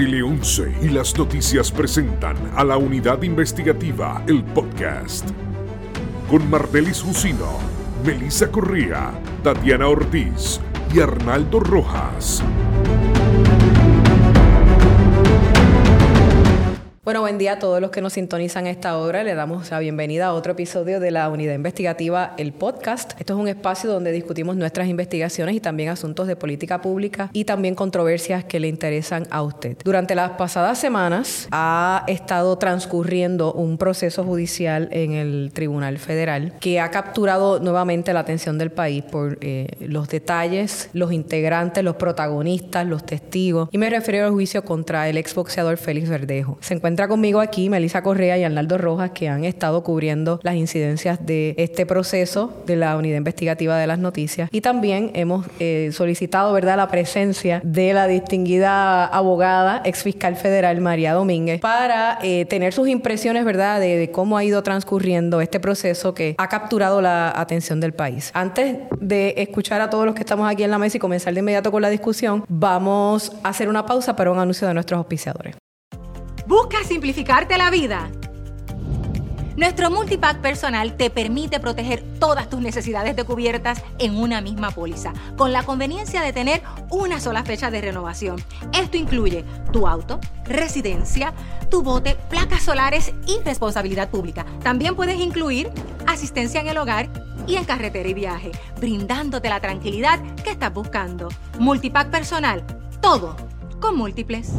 Tele 11 y las noticias presentan a la unidad investigativa El Podcast. Con Martelis Jusino, Melissa Corría, Tatiana Ortiz y Arnaldo Rojas. Bueno, buen día a todos los que nos sintonizan esta hora. Le damos la bienvenida a otro episodio de la Unidad Investigativa, el podcast. Esto es un espacio donde discutimos nuestras investigaciones y también asuntos de política pública y también controversias que le interesan a usted. Durante las pasadas semanas ha estado transcurriendo un proceso judicial en el Tribunal Federal que ha capturado nuevamente la atención del país por eh, los detalles, los integrantes, los protagonistas, los testigos. Y me refiero al juicio contra el exboxeador Félix Verdejo. Se encuentra encuentra conmigo aquí Melissa Correa y Arnaldo Rojas, que han estado cubriendo las incidencias de este proceso de la Unidad Investigativa de las Noticias. Y también hemos eh, solicitado ¿verdad? la presencia de la distinguida abogada, ex fiscal federal María Domínguez, para eh, tener sus impresiones ¿verdad? De, de cómo ha ido transcurriendo este proceso que ha capturado la atención del país. Antes de escuchar a todos los que estamos aquí en la mesa y comenzar de inmediato con la discusión, vamos a hacer una pausa para un anuncio de nuestros auspiciadores. ¿Buscas simplificarte la vida? Nuestro multipack personal te permite proteger todas tus necesidades de cubiertas en una misma póliza, con la conveniencia de tener una sola fecha de renovación. Esto incluye tu auto, residencia, tu bote, placas solares y responsabilidad pública. También puedes incluir asistencia en el hogar y en carretera y viaje, brindándote la tranquilidad que estás buscando. Multipack personal, todo con múltiples.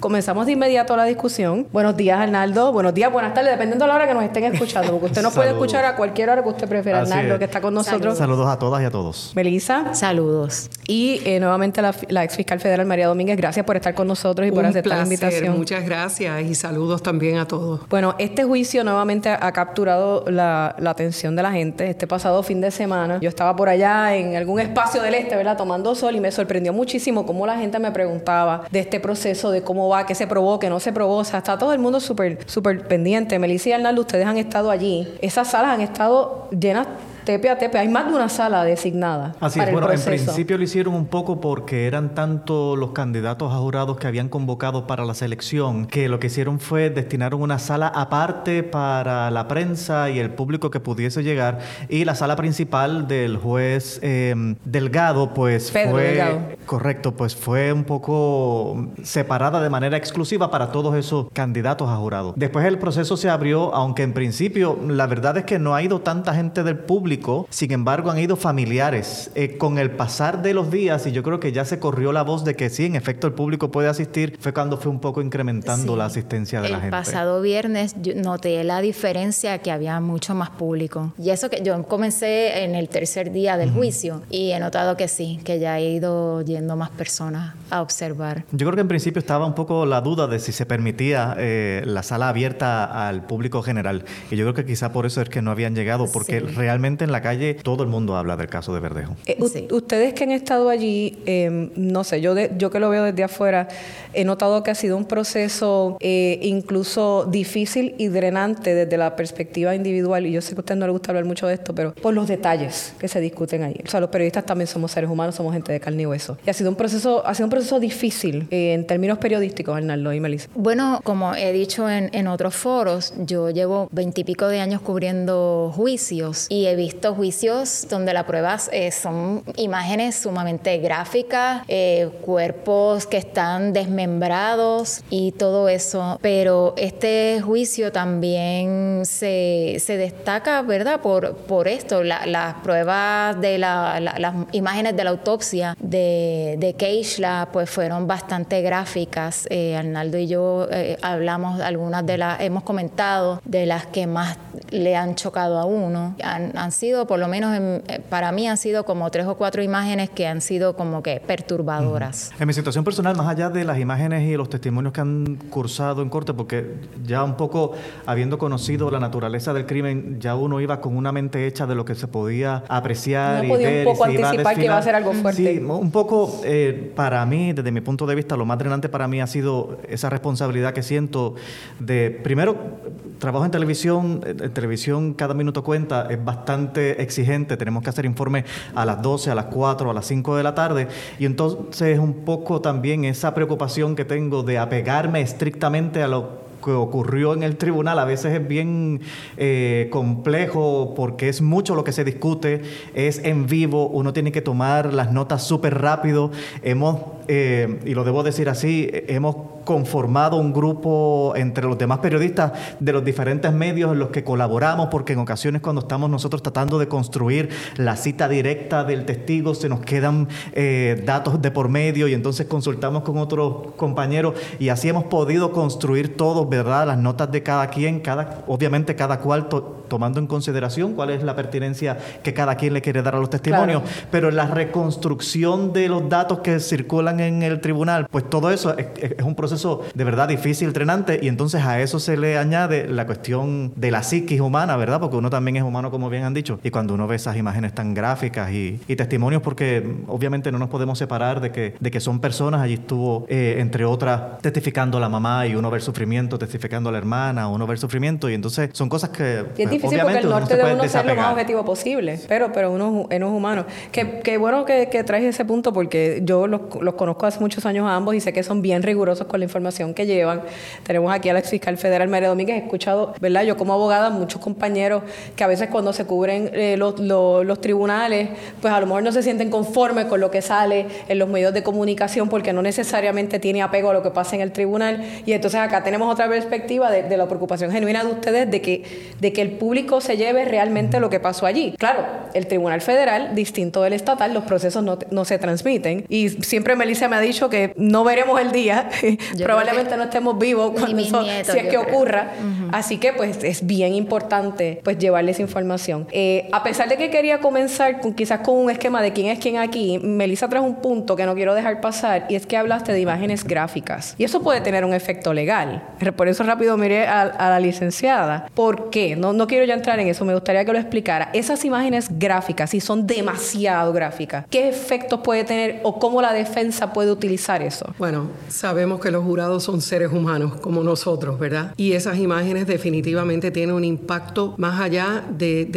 Comenzamos de inmediato la discusión. Buenos días, Arnaldo. Buenos días, buenas tardes, dependiendo de la hora que nos estén escuchando, porque usted nos puede escuchar a cualquier hora que usted prefiera, Arnaldo, que está con nosotros. Saludos a todas y a todos. Melissa. Saludos. Y eh, nuevamente la, la, ex fiscal federal María Domínguez, gracias por estar con nosotros y por aceptar placer, la invitación. Muchas gracias y saludos también a todos. Bueno, este juicio nuevamente ha capturado la, la atención de la gente. Este pasado fin de semana yo estaba por allá en algún espacio del este, ¿verdad? Tomando sol y me sorprendió muchísimo cómo la gente me preguntaba de este proceso, de cómo qué se provoca, no se probó. O sea, está todo el mundo súper súper pendiente. Melissa y Arnaldo, ustedes han estado allí. Esas salas han estado llenas tepe a tepe. Hay más de una sala designada. Así para es. el Bueno, en principio lo hicieron un poco porque eran tanto los candidatos a jurados que habían convocado para la selección que lo que hicieron fue destinaron una sala aparte para la prensa y el público que pudiese llegar y la sala principal del juez eh, Delgado pues Pedro fue Delgado. correcto pues fue un poco separada de manera exclusiva para todos esos candidatos a jurados. Después el proceso se abrió aunque en principio la verdad es que no ha ido tanta gente del público sin embargo, han ido familiares. Eh, con el pasar de los días, y yo creo que ya se corrió la voz de que sí, en efecto, el público puede asistir, fue cuando fue un poco incrementando Sí. la asistencia de el la gente. pasado viernes yo noté la diferencia que había mucho más público. Y eso que yo comencé en el tercer día del juicio y he notado que sí, que ya he ido yendo más personas a observar. Yo creo que en principio estaba un poco la duda de si se permitía eh, la sala abierta al público general. Y yo creo que quizá por eso es que no habían llegado, porque Sí. realmente en la calle todo el mundo habla del caso de Verdejo. Eh, Sí. Ustedes que han estado allí, eh, no sé, yo, de- yo que lo veo desde afuera, he notado que ha sido un proceso eh, incluso difícil y drenante desde la perspectiva individual, y yo sé que a usted no le gusta hablar mucho de esto, pero por los detalles que se discuten ahí. O sea, los periodistas también somos seres humanos, somos gente de carne y hueso. Y ha sido un proceso, ha sido un proceso difícil eh, en términos periodísticos, Arnaldo y Melissa. Bueno, como he dicho en, en otros foros, yo llevo veintipico de años cubriendo juicios y he visto juicios donde las pruebas eh, son imágenes sumamente gráficas, eh, cuerpos que están desmembrados y todo eso. Pero este juicio también se, se destaca, ¿verdad? Por, por esto, la- las pruebas de la- la- las imágenes de la autopsia de, de Keishla pues fueron bastante gráficas. Eh, Arnaldo y yo hablamos algunas de las, hemos comentado de las que más le han chocado a uno. Sido, por lo menos en- eh, para mí, han sido como tres o cuatro imágenes que han sido como que perturbadoras. En mi situación personal, más allá de las imágenes y los testimonios que han cursado en corte, porque ya un poco habiendo conocido la naturaleza del crimen, ya uno iba con una mente hecha de lo que se podía apreciar Uno y podía un ver. y poco se iba a anticipar que iba a desfilar. ser algo fuerte. Sí, un poco eh, para mí, desde mi punto de vista, lo más drenante para mí ha sido esa responsabilidad que siento de, primero, trabajo en televisión, en televisión cada minuto cuenta, es bastante exigente, tenemos que hacer informes a las 12, a las 4, a las 5 de la tarde, y entonces un poco también esa preocupación que tengo de apegarme estrictamente a lo que ocurrió en el tribunal. A veces es bien eh, complejo porque es mucho lo que se discute, es en vivo, uno tiene que tomar las notas súper rápido. Hemos, eh, y lo debo decir así, hemos conformado un grupo entre los demás periodistas de los diferentes medios en los que colaboramos, porque en ocasiones cuando estamos nosotros tratando de construir la cita directa del testigo, se nos quedan eh, datos de por medio y entonces consultamos con otros compañeros y así hemos podido construir todo ¿verdad? Las notas de cada quien, cada, obviamente cada cual tomando en consideración cuál es la pertinencia que cada quien le quiere dar a los testimonios, pero la reconstrucción de los datos que circulan en el tribunal, pues todo eso es, un proceso de verdad difícil, trenante, y entonces a eso se le añade la cuestión de la psiquis humana, ¿verdad? Porque uno también es humano, como bien han dicho, y cuando uno ve esas imágenes tan gráficas y, testimonios, porque obviamente no nos podemos separar de que, de que son personas, allí estuvo, eh, entre otras, testificando la mamá y uno ve el sufrimiento, testificando a la hermana, uno ve el sufrimiento y entonces son cosas que... Y es difícil porque el norte de uno ser lo más objetivo posible, pero, pero uno, uno es humano. Qué bueno que, que, traes ese punto porque yo los, los, conozco hace muchos años a ambos y sé que son bien rigurosos con la información que llevan. Tenemos aquí al ex fiscal federal María Domínguez, he escuchado, ¿verdad? Yo como abogada, muchos compañeros que a veces cuando se cubren eh, los, tribunales, pues a lo mejor no se sienten conformes con lo que sale en los medios de comunicación porque no necesariamente tiene apego a lo que pasa en el tribunal. Y entonces acá tenemos otra perspectiva de, la preocupación genuina de ustedes de que, de que el público se lleve realmente lo que pasó allí. Claro, el Tribunal Federal, distinto del estatal, los procesos no, no se transmiten. Y siempre Melissa me ha dicho que no veremos el día, probablemente no estemos vivos cuando eso, si es que ocurra. Así que pues es bien importante pues llevarles información. Eh, a pesar de que quería comenzar con, quizás con un esquema de quién es quién aquí, Melissa trajo un punto que no quiero dejar pasar y es que hablaste de imágenes gráficas. Y eso puede tener un efecto legal. Por eso rápido miré a, la licenciada. ¿Por qué? No, no quiero ya entrar en eso, me gustaría que lo explicara. Esas imágenes gráficas, si son demasiado gráficas, ¿qué efectos puede tener o cómo la defensa puede utilizar eso? Bueno, sabemos que los jurados son seres humanos como nosotros, ¿verdad? Y esas imágenes definitivamente tienen un impacto más allá de,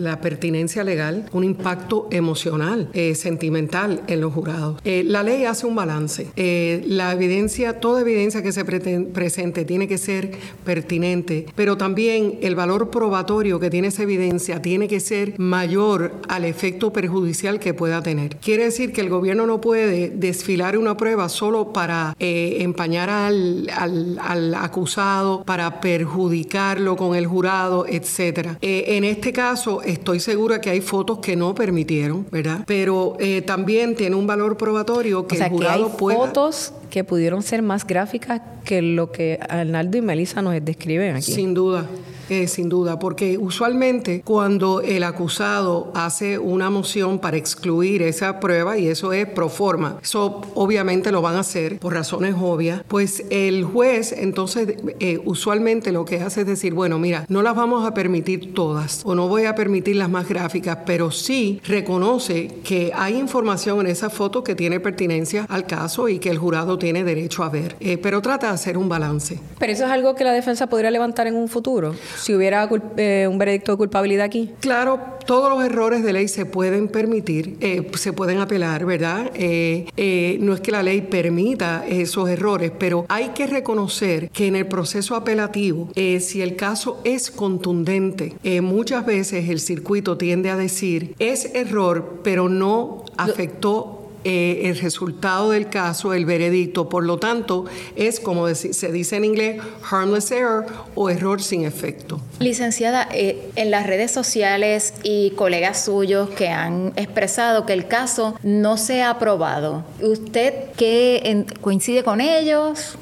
la pertinencia legal, un impacto emocional, eh, sentimental en los jurados. Eh, la ley hace un balance. Eh, la evidencia, toda evidencia que se presenta tiene que ser pertinente, pero también el valor probatorio que tiene esa evidencia tiene que ser mayor al efecto perjudicial que pueda tener. Quiere decir que el gobierno no puede desfilar una prueba solo para empañar al, al, acusado, para perjudicarlo con el jurado, etc. Eh, en este caso, estoy segura que hay fotos que no permitieron, ¿verdad? Pero eh, también tiene un valor probatorio que el jurado que hay fotos que pudieron ser más gráficas que lo que Arnaldo y Melissa nos describen aquí. Sin duda. Eh, sin duda, porque usualmente cuando el acusado hace una moción para excluir esa prueba, y eso es pro forma, eso obviamente lo van a hacer por razones obvias, pues el juez entonces eh, usualmente lo que hace es decir, bueno, mira, no las vamos a permitir todas o no voy a permitir las más gráficas, pero sí reconoce que hay información en esa foto que tiene pertinencia al caso y que el jurado tiene derecho a ver, eh, pero trata de hacer un balance. Pero eso es algo que la defensa podría levantar en un futuro si hubiera eh, un veredicto de culpabilidad aquí? Claro, todos los errores de ley se pueden permitir, eh, se pueden apelar, ¿verdad? Eh, no es que la ley permita esos errores, pero hay que reconocer que en el proceso apelativo, si el caso es contundente, muchas veces el circuito tiende a decir es error, pero no afectó eh, el resultado del caso, el veredicto. Por lo tanto, es como se dice en inglés, harmless error o error sin efecto. Licenciada, eh, en las redes sociales y colegas suyos que han expresado que el caso no se ha aprobado, ¿usted qué coincide con ellos?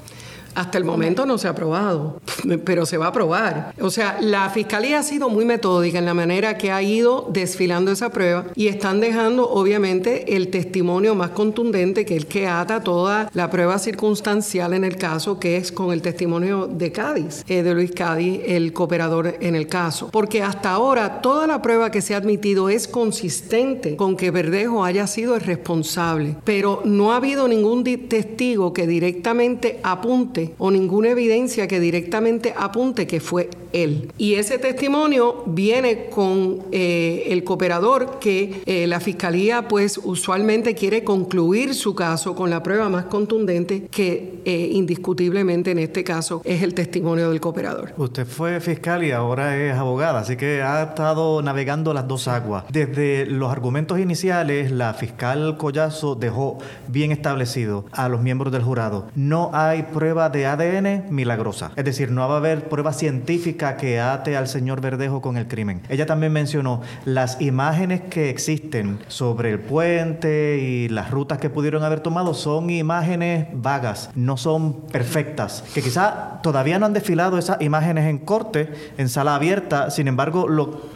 Hasta el momento no se ha aprobado, pero se va a aprobar. O sea, la fiscalía ha sido muy metódica en la manera que ha ido desfilando esa prueba y están dejando, obviamente, el testimonio más contundente, que es el que ata toda la prueba circunstancial en el caso, que es con el testimonio de Cádiz, eh, de Luis Cádiz, el cooperador en el caso. Porque hasta ahora toda la prueba que se ha admitido es consistente con que Verdejo haya sido el responsable, pero no ha habido ningún testigo que directamente apunte o ninguna evidencia que directamente apunte que fue él. Y ese testimonio viene con eh, el cooperador que eh, la fiscalía pues usualmente quiere concluir su caso con la prueba más contundente que eh, indiscutiblemente en este caso es el testimonio del cooperador. Usted fue fiscal y ahora es abogada, así que ha estado navegando las dos aguas. Desde los argumentos iniciales, la fiscal Collazo dejó bien establecido a los miembros del jurado, no hay prueba de ADN milagrosa, es decir, no va a haber prueba científica que ate al señor Verdejo con el crimen. Ella también mencionó las imágenes que existen sobre el puente y las rutas que pudieron haber tomado son imágenes vagas, no son perfectas, que quizá todavía no han desfilado esas imágenes en corte, en sala abierta, sin embargo,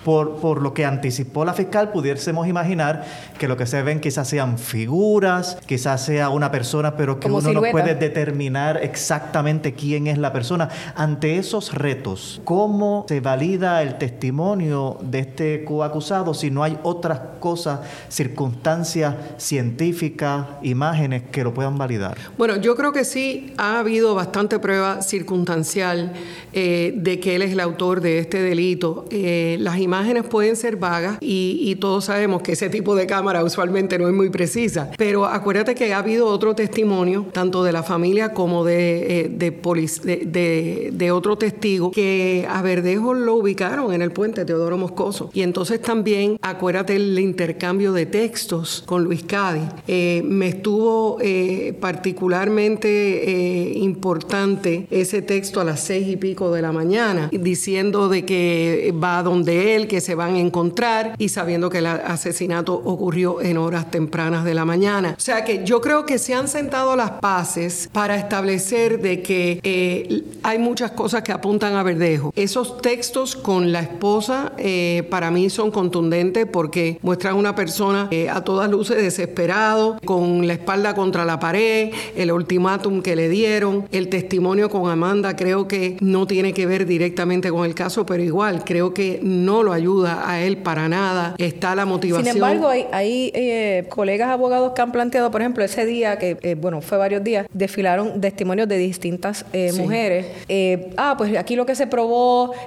por, por lo que anticipó la fiscal, pudiésemos imaginar que lo que se ven quizás sean figuras, quizás sea una persona, pero que uno no puede determinar exactamente quién es la persona. Ante esos retos, ¿cómo se valida el testimonio de este coacusado si no hay otras cosas, circunstancias científicas, imágenes que lo puedan validar? Bueno, yo creo que sí ha habido bastante prueba circunstancial eh, de que él es el autor de este delito. Eh, las imágenes pueden ser vagas y, todos sabemos que ese tipo de cámara usualmente no es muy precisa, pero acuérdate que ha habido otro testimonio, tanto de la familia como de, eh, de, de, otro testigo, que a Verdejo lo ubicaron en el puente Teodoro Moscoso. Y entonces también, acuérdate el intercambio de textos con Luis Cádiz. Eh, me estuvo eh, particularmente importante ese texto a las seis y pico de la mañana, diciendo de que va donde él, que se van a encontrar y sabiendo que el asesinato ocurrió en horas tempranas de la mañana. O sea que yo creo que se han sentado las paces para establecer de que eh, hay muchas cosas que apuntan a Verdejo. Esos textos con la esposa eh, para mí son contundentes porque muestran una persona eh, a todas luces desesperado, con la espalda contra la pared, el ultimátum que le dieron, el testimonio con Amanda creo que no tiene que ver directamente con el caso, pero igual creo que no lo ayuda a él para nada. Está la motivación. Sin embargo, hay, hay colegas abogados que han planteado, por ejemplo, ese día que, bueno, fue varios días, desfilaron testimonios de distintas eh, mujeres. Eh, ah, pues aquí lo que se probó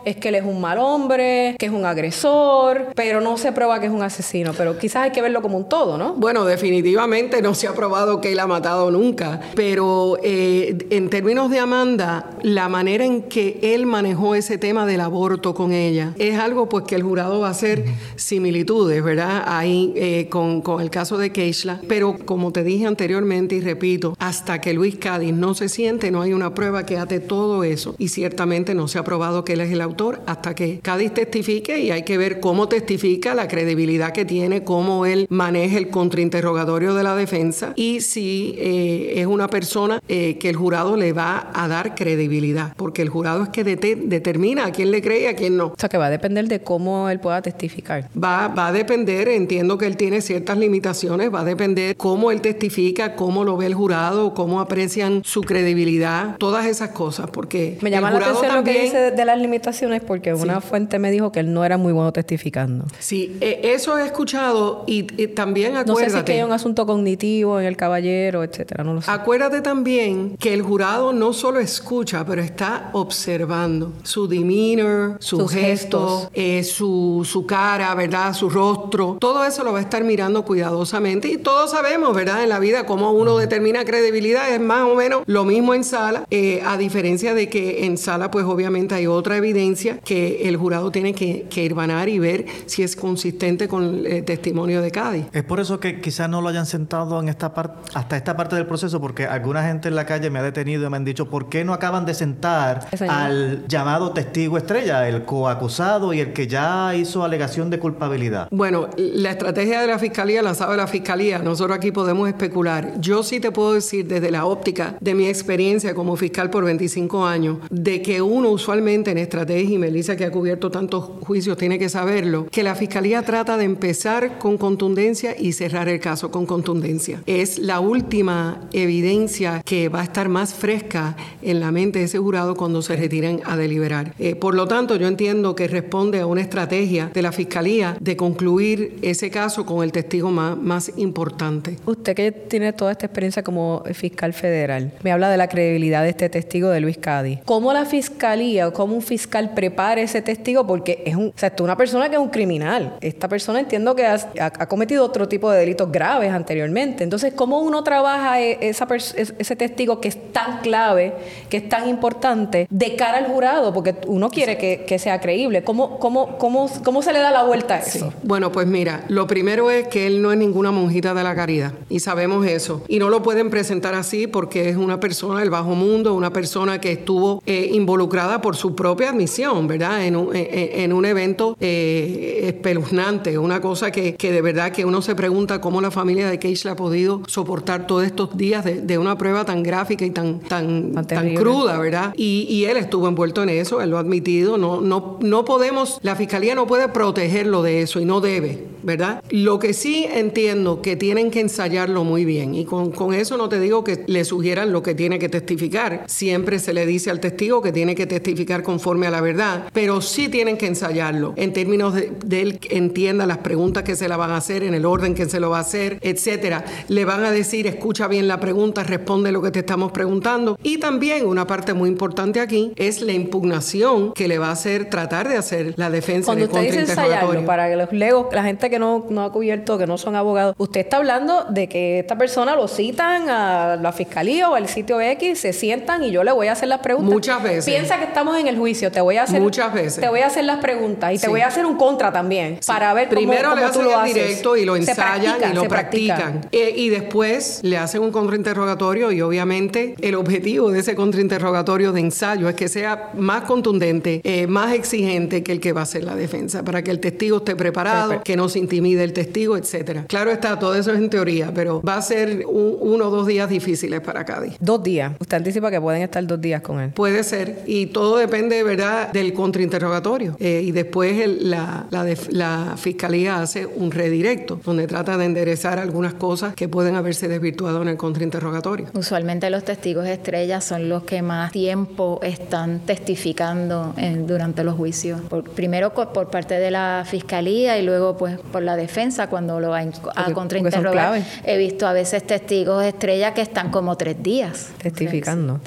es que él es un mal hombre, que es un agresor, pero no se prueba que es un asesino. Pero quizás hay que verlo como un todo, ¿no? Bueno, definitivamente no se ha probado que él ha matado nunca. Pero eh, en términos de Amanda, la manera en que él manejó ese tema del aborto con ella es algo pues que el jurado va a hacer similitudes, ¿verdad? Ahí con, con, el caso de Keishla. Pero como te dije anteriormente y repito, hasta que Luis Cádiz no se siente, no hay una prueba que ate todo eso. Y ciertamente no se ha probado que él es el autor hasta que Cádiz testifique y hay que ver cómo testifica, la credibilidad que tiene, cómo él maneja el contrainterrogatorio de la defensa y si eh, es una persona eh, que el jurado le va a dar credibilidad, porque el jurado es que determina a quién le cree y a quién no. O sea, que va a depender de cómo él pueda testificar. Va, va a depender, entiendo que él tiene ciertas limitaciones, va a depender cómo él testifica, cómo lo ve el jurado, cómo aprecian su credibilidad, todas esas cosas, porque me llama la atención lo que dice de las limitaciones, porque una fuente me dijo que él no era muy bueno testificando. Sí, e, eso he escuchado y, también acuérdate. No sé si que hay un asunto cognitivo en el caballero, etcétera, no lo sé. Acuérdate también que el jurado no solo escucha, pero está observando su demeanor, su gesto, eh, su, su cara, ¿verdad? Su rostro, todo eso lo va a estar mirando cuidadosamente y todos sabemos, ¿verdad? En la vida cómo uno determina credibilidad es más o menos lo mismo en sala, eh, a diferencia de que en sala pues obviamente hay otra evidencia que el jurado tiene que, que irvanar y ver si es consistente con el testimonio de Cádiz. Es por eso que quizás no lo hayan sentado en esta parte, hasta esta parte del proceso, porque alguna gente en la calle me ha detenido y me han dicho, ¿por qué no acaban de sentar al llamado testigo estrella, el coacusado y el que ya hizo alegación de culpabilidad? Bueno, la estrategia de la fiscalía la sabe la fiscalía, nosotros aquí podemos especular. Yo sí te puedo decir desde la óptica de mi experiencia como fiscal por 25 años, de que uno usualmente en estrategia, y Melissa que ha cubierto tantos juicios tiene que saberlo, que la fiscalía trata de empezar con contundencia y cerrar el caso con contundencia. Es la última evidencia que va a estar más fresca en la mente de ese jurado cuando se retiren a deliberar. Eh, por lo tanto, yo entiendo que responde a una estrategia de la fiscalía de concluir ese caso con el testigo más, más importante. Usted que tiene toda esta experiencia como fiscal federal, me habla de la credibilidad de este testigo de Luis Cádiz. ¿Cómo la fiscalía o cómo fiscal prepare ese testigo porque es un, una persona que es un criminal. Esta persona entiendo que ha, ha cometido otro tipo de delitos graves anteriormente. Entonces, ¿cómo uno trabaja e, esa ese testigo que es tan clave, que es tan importante de cara al jurado? Porque uno quiere que, sea creíble. ¿Cómo, cómo, cómo, ¿Cómo se le da la vuelta a eso? Bueno, pues mira, lo primero es que él no es ninguna monjita de la caridad y sabemos eso. Y no lo pueden presentar así porque es una persona del bajo mundo, una persona que estuvo eh, involucrada por su propia admisión, ¿verdad? En un, en, un evento eh, espeluznante, una cosa que, que, de verdad que uno se pregunta cómo la familia de Keishla ha podido soportar todos estos días de, una prueba tan gráfica y tan, tan, tan, cruda, ¿verdad? Y, y, él estuvo envuelto en eso, él lo ha admitido, no, no, no podemos, la fiscalía no puede protegerlo de eso y no debe, ¿verdad? Lo que sí entiendo que tienen que ensayarlo muy bien y con, con eso no te digo que le sugieran lo que tiene que testificar, siempre se le dice al testigo que tiene que testificar conforme a la verdad, pero sí tienen que ensayarlo en términos de, de él entienda las preguntas que se la van a hacer, en el orden que se lo va a hacer, etcétera. Le van a decir, escucha bien la pregunta, responde lo que te estamos preguntando. Y también una parte muy importante aquí es la impugnación que le va a hacer, tratar de hacer la defensa Cuando usted dice ensayarlo, para que los legos, la gente que no, no ha cubierto, que no son abogados, usted está hablando de que esta persona lo citan a la fiscalía o al sitio X, se sientan y yo le voy a hacer las preguntas. Muchas veces. Piensa que estamos en el juicio, te voy a hacer. Muchas veces. Te voy a hacer las preguntas y te voy a hacer un contra también para ver Primero cómo, le hacen tú lo el directo y lo ensayan y lo practican. Eh, y después le hacen un contrainterrogatorio y obviamente el objetivo de ese contrainterrogatorio de ensayo es que sea más contundente, eh, más exigente que el que va a hacer la defensa, para que el testigo esté preparado, que no se intimide el testigo, etcétera. Claro está, todo eso es en teoría, pero va a ser uno o dos días difíciles para Cádiz. Dos días. Usted anticipa que pueden estar dos días con él. Puede ser. Y todo depende, ¿verdad?, del contrainterrogatorio. Eh, y después la, la, la fiscalía hace un redirecto, donde trata de enderezar algunas cosas que pueden haberse desvirtuado en el contrainterrogatorio. Usualmente los testigos estrellas son los que más tiempo están testificando durante los juicios. primero por parte de la fiscalía y luego pues por la defensa cuando lo va a contrainterrogar. He visto a veces testigos estrellas que están como tres días testificando.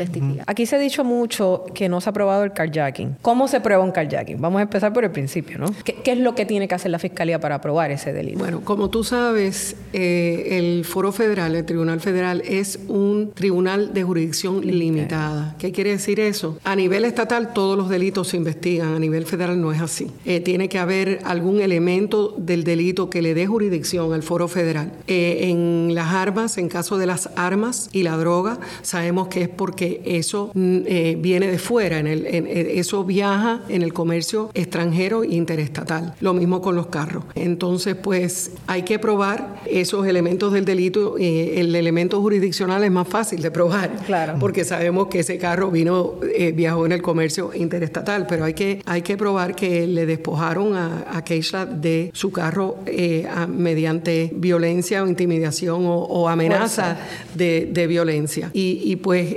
Aquí se ha dicho mucho que no se ha probado el carjacking. ¿Cómo se prueba un carjacking? Vamos a empezar por el principio, ¿no? ¿Qué, qué es lo que tiene que hacer la fiscalía para probar ese delito? Bueno, como tú sabes, eh, el Foro Federal, el Tribunal Federal, es un tribunal de jurisdicción limitada. ¿Qué quiere decir eso? A nivel estatal todos los delitos se investigan, a nivel federal no es así. Eh, tiene que haber algún elemento del delito que le dé jurisdicción al Foro Federal. Eh, en las armas, en caso de las armas y la droga, sabemos que es porque eso mm, viene de fuera, en el, eso viaja en el comercio extranjero e interestatal. Lo mismo con los carros. Entonces, pues hay que probar esos elementos del delito. Eh, el elemento jurisdiccional es más fácil de probar, claro. porque sabemos que ese carro vino, eh, viajó en el comercio interestatal, pero hay que, hay que probar que le despojaron a, a Keishla de su carro eh, mediante violencia o intimidación o, amenaza de, de, violencia. Y, y pues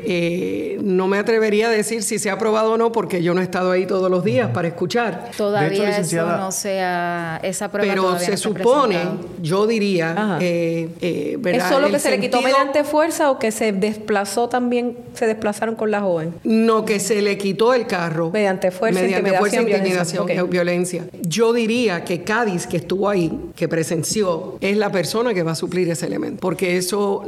no me atrevería a decir si se ha probado o no, porque yo no he estado ahí todos los días para escuchar. Todavía eso no sea esa prueba. Pero se supone, yo diría, eh, eh, ¿Es solo que se le quitó mediante fuerza o que se desplazó también, se desplazaron con la joven? No, que se le quitó el carro. Mediante fuerza, mediante fuerza, intimidación, y violencia. Yo diría que Cádiz, que estuvo ahí, que presenció, es la persona que va a suplir ese elemento. Porque eso,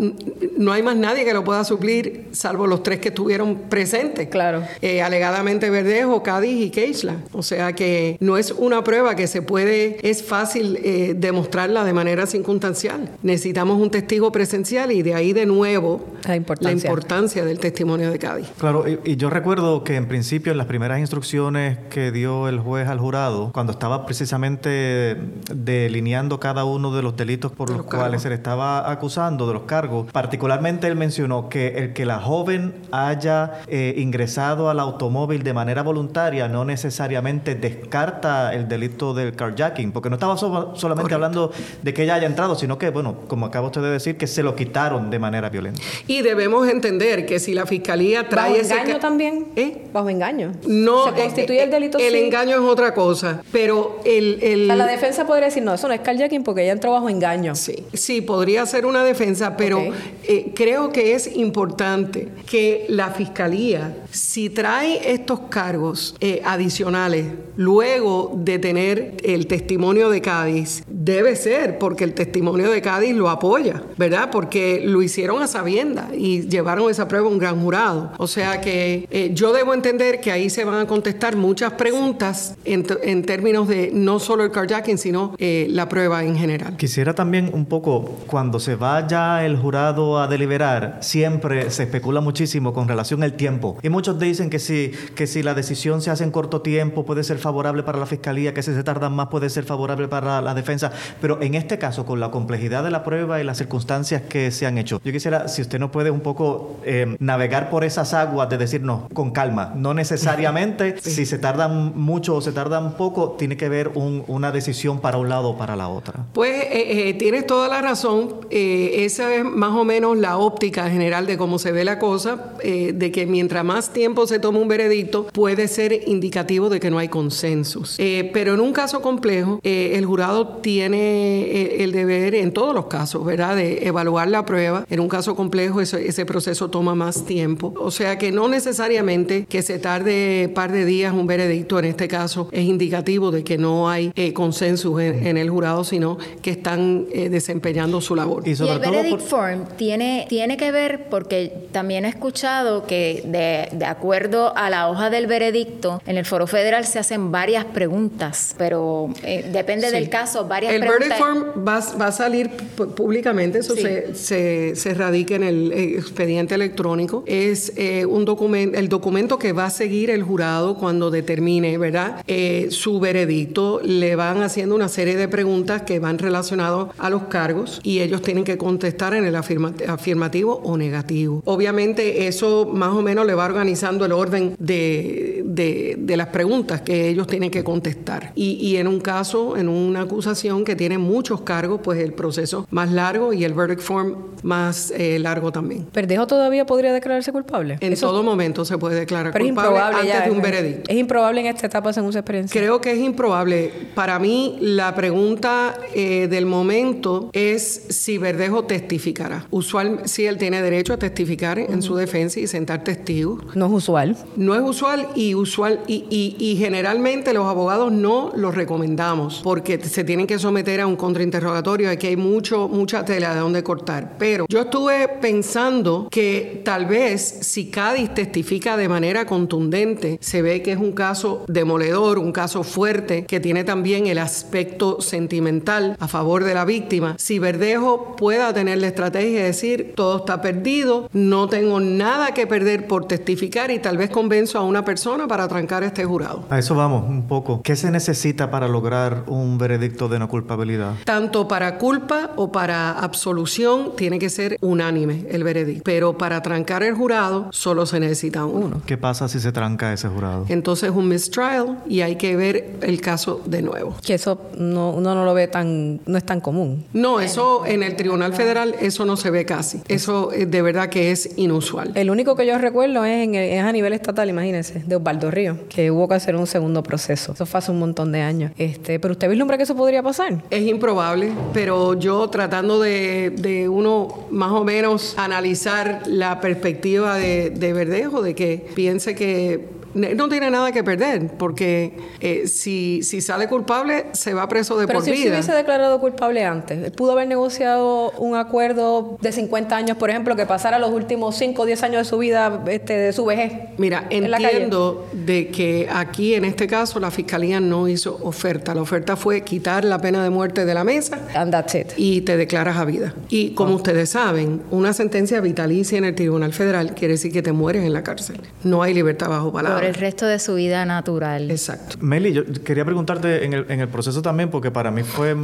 no hay más nadie que lo pueda suplir, salvo los tres que estuvieron presentes. Claro. Eh, alegadamente Verdejo, Cádiz y Keisla. O sea que no es una prueba que se puede, es fácil eh, demostrarla de manera circunstancial. Necesitamos un testigo presencial y de ahí de nuevo la importancia, del testimonio de Cádiz. Claro, y, yo recuerdo que en principio en las primeras instrucciones que dio el juez al jurado, cuando estaba precisamente delineando cada uno de los delitos por los, cuales se le estaba acusando, de los cargos, particularmente él mencionó que el que la joven haya eh, ingresado al automóvil de manera voluntaria no necesariamente descarta el delito del carjacking, porque no estaba solamente hablando de que ella haya entrado, sino que, bueno, como acaba usted de decir, que se lo quitaron de manera violenta. Y debemos entender que si la fiscalía trae ¿Bajo ese engaño también? ¿Eh? ¿Bajo engaño? No. ¿Se constituye el delito? El engaño es otra cosa, pero el... la defensa podría decir no, eso no es carjacking porque ella entró bajo engaño. Sí, sí, podría ser una defensa, pero eh, creo que es importante que la fiscalía, si trae estos cargos eh, adicionales luego de tener el testimonio de Cádiz, debe ser porque el testimonio de Cádiz lo apoya, ¿verdad? Porque lo hicieron a sabienda y llevaron esa prueba a un gran jurado. O sea que eh, yo debo entender que ahí se van a contestar muchas preguntas en, términos de no solo el carjacking, sino eh, la prueba en general. Quisiera también un poco, cuando se vaya el jurado a deliberar, siempre se especula muchísimo con relación al tiempo. Y muchos dicen que si, que si la decisión se hace en corto tiempo puede ser favorable para la fiscalía, que si se tardan más puede ser favorable para la defensa. Pero en este caso, con la complejidad de la prueba y las circunstancias que se han hecho, yo quisiera, si usted no puede un poco eh, navegar por esas aguas de decirnos con calma, no necesariamente si se tardan mucho o se tardan poco, tiene que haber una decisión para un lado o para la otra. Pues eh, eh, tienes toda la razón. esa es más o menos la óptica general de cómo se ve la cosa, de que mientras más tiempo se toma un veredicto, puede ser indicativo de que no hay consensos. pero en un caso complejo, el jurado tiene el deber, en todos los casos, ¿verdad?, de evaluar la prueba. En un caso complejo, ese, ese proceso toma más tiempo. O sea que no necesariamente que se tarde un par de días un veredicto en este caso es indicativo de que no hay eh, consenso en, el jurado, sino que están eh, desempeñando su labor. Y, el verdict form tiene, tiene que ver, porque también he escuchado que de, de acuerdo a la hoja del veredicto, en el foro federal se hacen varias preguntas, pero eh, depende del caso, varias el preguntas. El verdict form va, va, a salir públicamente, eso se, se, se, radica en el expediente electrónico. Es un documento, el documento que va a seguir el jurado cuando determine, ¿verdad?, eh, su veredicto. Le van haciendo una serie de preguntas que van relacionadas a los cargos y ellos tienen que contestar en el afirmativo o negativo. Obviamente eso más o menos le va organizando el orden de, de, las preguntas que ellos tienen que contestar. Y, y, en un caso, en una acusación que tiene muchos cargos, pues el proceso más largo y el verdict form más eh, largo también. ¿Perdejo todavía podría declararse culpable? En todo momento se puede declarar culpable antes de un veredicto. Es improbable en esta etapa según su experiencia. Creo que es improbable. Para mí, la pregunta eh, del momento es si Verdejo testificará. Usual, si él tiene derecho a testificar en su defensa y sentar testigos. No es usual. No es usual y usual y, y, generalmente los abogados no lo recomendamos porque se tienen que someter a un contrainterrogatorio. Aquí hay mucho, mucha tela de donde cortar. Pero yo estuve pensando que tal vez si Cádiz testifica de manera contundente, se ve que es un caso demoledor, un caso fuerte, que tiene también el aspecto sentimental a favor de la víctima. Si Verdejo pueda tener la estrategia de decir, todo está perdido, no tengo nada que perder por testificar y tal vez convenzo a una persona para trancar este jurado. A eso vamos un poco. ¿Qué se necesita para lograr un veredicto de no culpabilidad? Tanto para culpa o para absolución tiene que ser unánime el veredicto, pero para trancar el jurado solo se necesita uno. ¿Qué pasa si se tranca ese jurado? Entonces un mistrial y hay que ver el caso de nuevo. Que eso no, uno no lo ve tan, no es tan común. No, eso en el Tribunal Federal eso no se ve casi. Eso eh, de verdad que es inusual. El único que yo recuerdo es, en es a nivel estatal, imagínense, de Osvaldo Río, que hubo que hacer un segundo proceso. Eso fue hace un montón de años. Este, pero usted vislumbra que eso podría pasar. Es improbable, pero yo tratando de, de uno más o menos analizar la perspectiva de, de Verdejo, de que piense que no tiene nada que perder, porque eh, si, si sale culpable, se va preso de Pero por si vida. se hubiese declarado culpable antes, pudo haber negociado un acuerdo de 50 años, por ejemplo, que pasara los últimos 5 o 10 años de su vida, este, de su vejez. Mira, entiendo de que aquí, en este caso, la fiscalía no hizo oferta. La oferta fue quitar la pena de muerte de la mesa And that's it. y te declaras a vida. Y como ustedes saben, una sentencia vitalicia en el Tribunal Federal quiere decir que te mueres en la cárcel. No hay libertad bajo palabra por el resto de su vida natural. Exacto. Meli, yo quería preguntarte en el, en el, proceso también, porque para mí fue,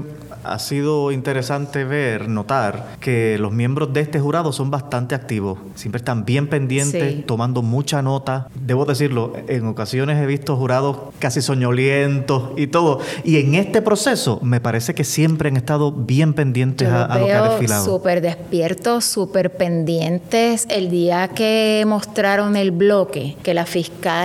ha sido interesante ver, notar que los miembros de este jurado son bastante activos, siempre están bien pendientes, sí. tomando mucha nota. Debo decirlo, en ocasiones he visto jurados casi soñolientos y todo, y en este proceso me parece que siempre han estado bien pendientes a, a, lo que ha desfilado. Súper despiertos, súper pendientes. El día que mostraron el bloque, que la fiscal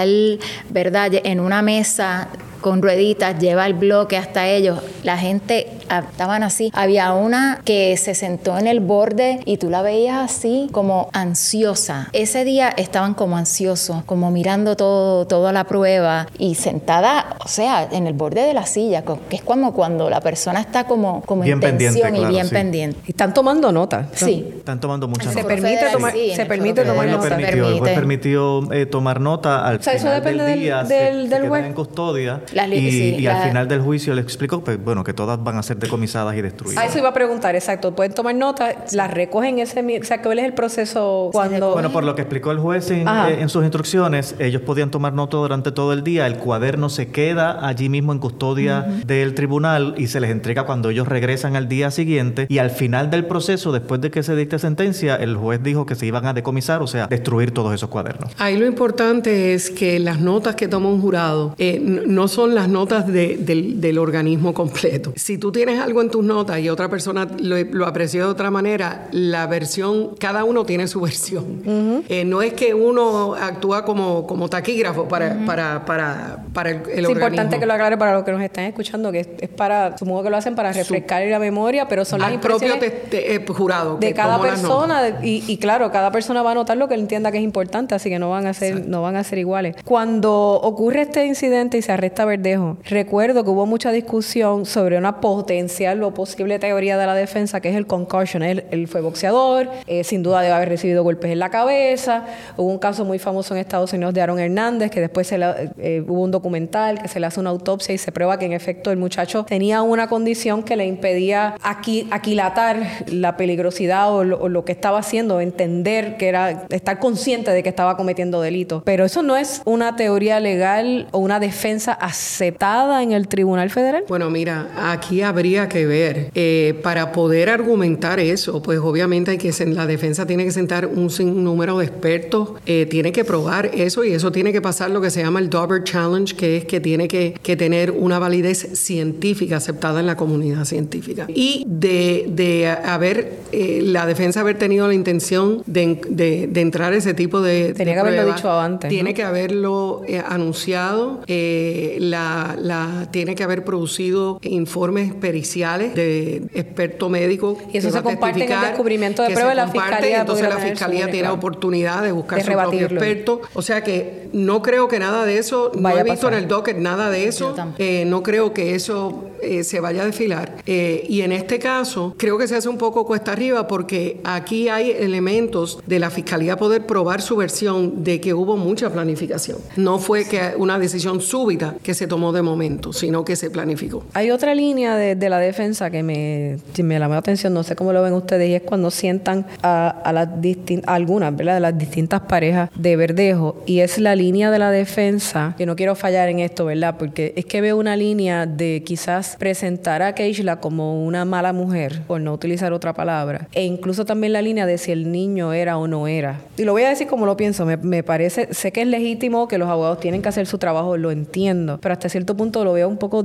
¿verdad? En una mesa con rueditas, lleva el bloque hasta ellos. La gente ah, estaban así. Había una que se sentó en el borde y tú la veías así como ansiosa. Ese día estaban como ansiosos, como mirando todo, toda la prueba y sentada, o sea, en el borde de la silla, que es como cuando la persona está como, como Bien en pendiente, tensión y claro, bien sí. pendiente. Y están tomando nota. Sí. Están tomando muchas Se notas. permite federal, tomar- sí, se permite tomar El federal juez nota. se permitió, permite. permitió eh, tomar nota al O sea, eso depende del del- día, se- del- se, del quedan juez. en custodia Las y, sí, y la- al final del juicio le explicó pues, bueno, que todas van a ser decomisadas y destruidas. A eso iba a preguntar, exacto. Pueden tomar nota, las recogen ese O sea, ¿cuál es el proceso cuando. Bueno, por lo que explicó el juez en, eh, en sus instrucciones, ellos podían tomar nota durante todo el día. El cuaderno se queda allí mismo en custodia del tribunal y se les entrega cuando ellos regresan al día siguiente. Y al final del proceso, después de que se dicte sentencia, el juez dijo que se iban a decomisar, o sea, destruir todos esos cuadernos. Ahí lo importante es que las notas que toma un jurado eh, no son las notas de- del, del organismo completo. Si tú tienes algo en tus notas y otra persona lo, lo apreció de otra manera, la versión, cada uno tiene su versión. Eh, no es que uno actúa como, como taquígrafo para, para, para, para el, el es organismo. importante que lo aclare para los que nos están escuchando, que es, es para, supongo que lo hacen para refrescar la memoria, pero son las Al propio impresiones te- te- eh, jurado de que cada persona y, y claro, cada persona va a notar lo que él entienda que es importante, así que no van a ser, no van a ser iguales. Cuando ocurre este incidente y se arresta Verdejo, recuerdo que hubo mucha discusión sobre una potencial o posible teoría de la defensa que es el concussion. Él, él fue boxeador, eh, sin duda debe haber recibido golpes en la cabeza. Hubo un caso muy famoso en Estados Unidos de Aaron Hernández, que después se le- eh, hubo un documental que se le hace una autopsia y se prueba que en efecto el muchacho tenía una condición que le impedía aquí, aquilatar la peligrosidad o lo, o lo que estaba haciendo, entender que era, estar consciente de que estaba cometiendo delitos. Pero eso no es una teoría legal o una defensa aceptada en el Tribunal Federal. Bueno, mira, aquí habría que ver. eh, para poder argumentar eso, pues obviamente hay que la defensa tiene que sentar un sinnúmero de expertos, eh, tiene que probar eso y eso tiene que pasar lo que se llama el Dover Challenge, que es que tiene que, que tener una validez científica aceptada en la comunidad científica. Y de, de haber, eh, la defensa haber tenido la intención de, de- de entrar a ese tipo de... Tenía que haberlo dicho antes, Tiene ¿no? que haberlo eh, anunciado, eh, la, la- tiene que haber producido informes periciales de experto médico. Y eso se comparte en el descubrimiento de prueba y la fiscalía Entonces la fiscalía tiene claro. oportunidad de buscar De su propio experto. O sea que no creo que nada de eso, no he visto en el docket nada de eso. Eh, no creo que eso eh, se vaya a desfilar. Eh, y en este caso, creo que se hace un poco cuesta arriba porque aquí hay elementos de la fiscalía poder probar su versión de que hubo mucha planificación. No fue que una decisión súbita que se tomó de momento, sino que se planificó. Hay otra línea de, la defensa que me, llamó la atención, no sé cómo lo ven ustedes, y es cuando sientan a, las distin- a algunas, ¿verdad? De las distintas parejas de Verdejo, y es la línea de la defensa, que no quiero fallar en esto, ¿verdad? Porque es que veo una línea de quizás presentar a Keishla como una mala mujer, por no utilizar otra palabra, e incluso también la línea de si el niño era o no era. Y lo voy a decir como lo pienso, me, me parece, sé que es legítimo que los abogados tienen que hacer su trabajo, lo entiendo, pero hasta cierto punto lo veo un poco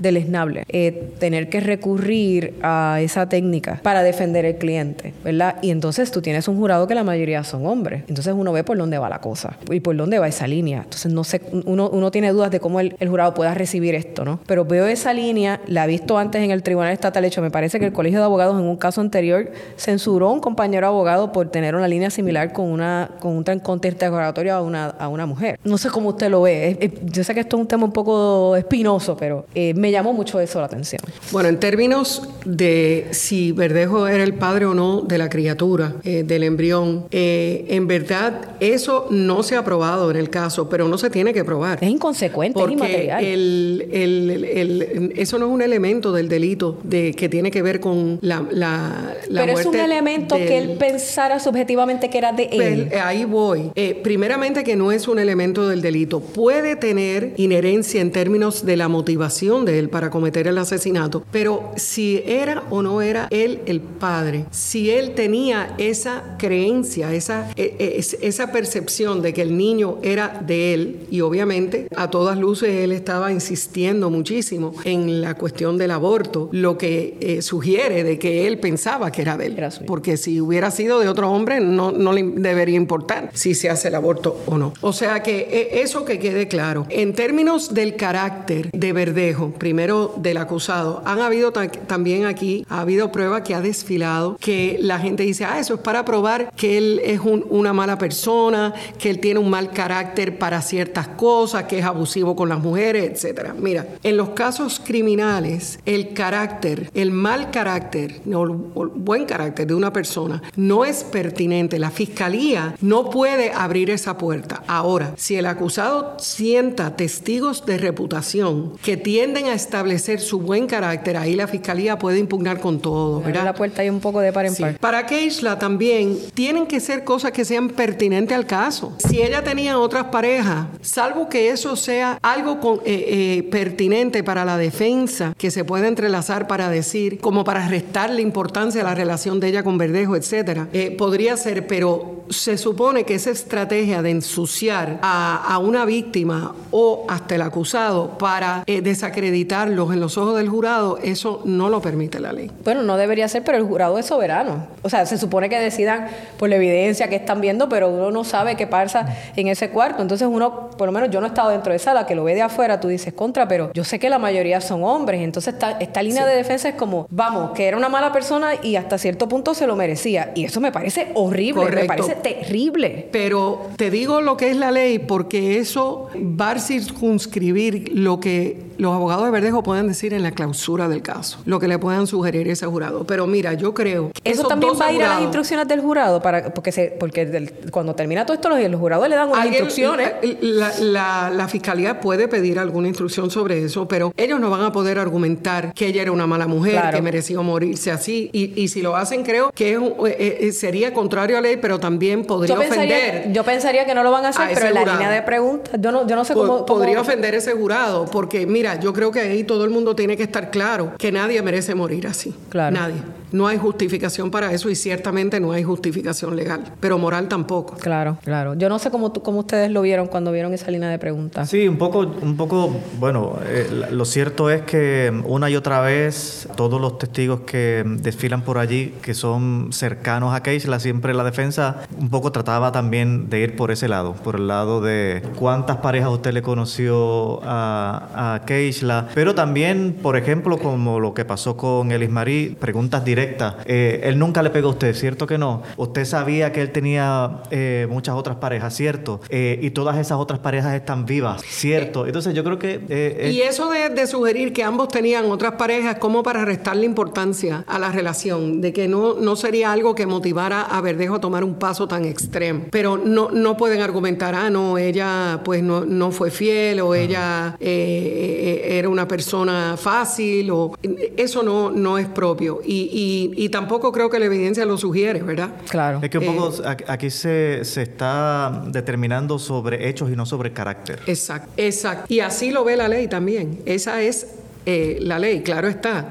deleznable. Eh, tener que recurrir a esa técnica para defender el cliente, ¿verdad? Y entonces tú tienes un jurado que la mayoría son hombres. Entonces uno ve por dónde va la cosa y por dónde va esa línea. Entonces no sé, uno, uno tiene dudas de cómo el, el jurado pueda recibir esto, ¿no? Pero veo esa línea, la he visto antes en el Tribunal Estatal. Hecho, me parece que el Colegio de Abogados en un caso anterior censuró a un compañero abogado por tener una línea similar con una con un interrogatorio a una, a una mujer. No sé cómo usted lo ve. Yo sé que esto es un tema un poco espinoso, pero eh, me llamó mucho eso la atención. Bueno, en términos de si Verdejo era el padre o no de la criatura, eh, del embrión, eh, en verdad eso no se ha probado en el caso, pero no se tiene que probar. Es inconsecuente, es Porque inmaterial. el, el- el- el- eso no es un elemento del delito de, que tiene que ver con la, la, la pero es un elemento que él pensara subjetivamente que era de él. Pues, ahí voy. Primeramente que no es un elemento del delito. Puede tener inherencia en términos de la motivación de él para cometer el asesinato, pero si era o no era él el padre, si él tenía esa creencia, esa, eh, es- esa percepción de que el niño era de él, y obviamente a todas luces él estaba insistiendo muchísimo en la cuestión del aborto, lo que eh, sugiere de que él pensaba que era de él. Porque si hubiera sido de otro hombre, no, no le debería importar si se hace el aborto o no. O sea que eh, eso que quede claro. En términos del carácter de Verdejo, primero del acusado. Han habido también aquí, ha habido prueba que ha desfilado, que la gente dice, ah, eso es para probar que él es una mala persona, que él tiene un mal carácter para ciertas cosas, que es abusivo con las mujeres, etcétera. Mira, en los casos criminales, el carácter, el mal carácter, o el buen carácter de una persona no es pertinente. La fiscalía no puede abrir esa puerta. Ahora, si el acusado sienta testigos de reputación que tienden a establecer su buen carácter, ahí la fiscalía puede impugnar con todo, ¿verdad? La puerta hay un poco de par en par. Para Keishla también tienen que ser cosas que sean pertinentes al caso. Si ella tenía otras parejas, salvo que eso sea algo eh, eh, pertinente para la defensa, que se puede entrelazar para decir, como para restarle importancia a la relación de ella con Verdejo, etcétera, eh, podría ser, pero se supone que esa estrategia de ensuciar a, una víctima o hasta el acusado para eh, desacreditarlos en los ojos del jurado, eso no lo permite la ley. Bueno, no debería ser, pero el jurado es soberano. O sea, se supone que decidan por la evidencia que están viendo, pero uno no sabe qué pasa en ese cuarto. Entonces uno, por lo menos yo no he estado dentro de esa, la que lo ve de afuera, tú dices contra, pero yo sé que la mayoría son hombres. Entonces esta, esta línea de defensa es como, vamos, que era una mala persona y hasta cierto punto se lo merecía. Y eso me parece horrible, me parece terrible. Pero te digo lo que es la ley porque eso va a circunscribir lo que los abogados de Verdejo pueden decir en la clausura del caso, lo que le puedan sugerir ese jurado. Pero mira, yo creo que eso también va a ir a las instrucciones del jurado para porque se, porque cuando termina todo esto los, los jurados le dan unas instrucciones. La, la, fiscalía puede pedir alguna instrucción sobre eso, pero ellos no van a poder argumentar que ella era una mala mujer, que mereció morirse así. Y, y si lo hacen, creo que es, eh, eh, sería contrario a ley, pero también podría ofender. Yo pensaría que no lo van a hacer, pero en la línea de preguntas, yo no, yo no sé cómo, Podría ofender ese jurado, porque mira, yo creo que ahí todo el mundo tiene que estar claro que nadie merece morir así. Claro. Nadie. No hay justificación para eso y ciertamente no hay justificación legal, pero moral tampoco. Claro, claro. Yo no sé cómo, cómo ustedes lo vieron cuando vieron esa línea de preguntas. Sí, un poco, un poco bueno, eh, lo cierto es que una y otra vez todos los testigos que desfilan por allí, que son cercanos a Keisla, siempre la defensa un poco trataba también de ir por ese lado, por el lado de cuántas parejas usted le conoció a, a Keisla, pero también, por ejemplo, como lo que pasó con Elis Marie, preguntas directas directa. Eh, él nunca le pegó a usted, ¿cierto que no? Usted sabía que él tenía eh, muchas otras parejas, ¿cierto? Eh, y todas esas otras parejas están vivas, ¿cierto? Entonces yo creo que... y eso de, sugerir que ambos tenían otras parejas como para restarle importancia a la relación, de que no, no sería algo que motivara a Verdejo a tomar un paso tan extremo. Pero no, no pueden argumentar, ah, no, ella pues no, no fue fiel o ella era una persona fácil o eso no, no es propio. y y, tampoco creo que la evidencia lo sugiere, ¿verdad? Claro. Es que un poco eh, aquí se, se, está determinando sobre hechos y no sobre carácter. Exacto, exacto. Y así lo ve la ley también. Esa es eh, la ley, claro está.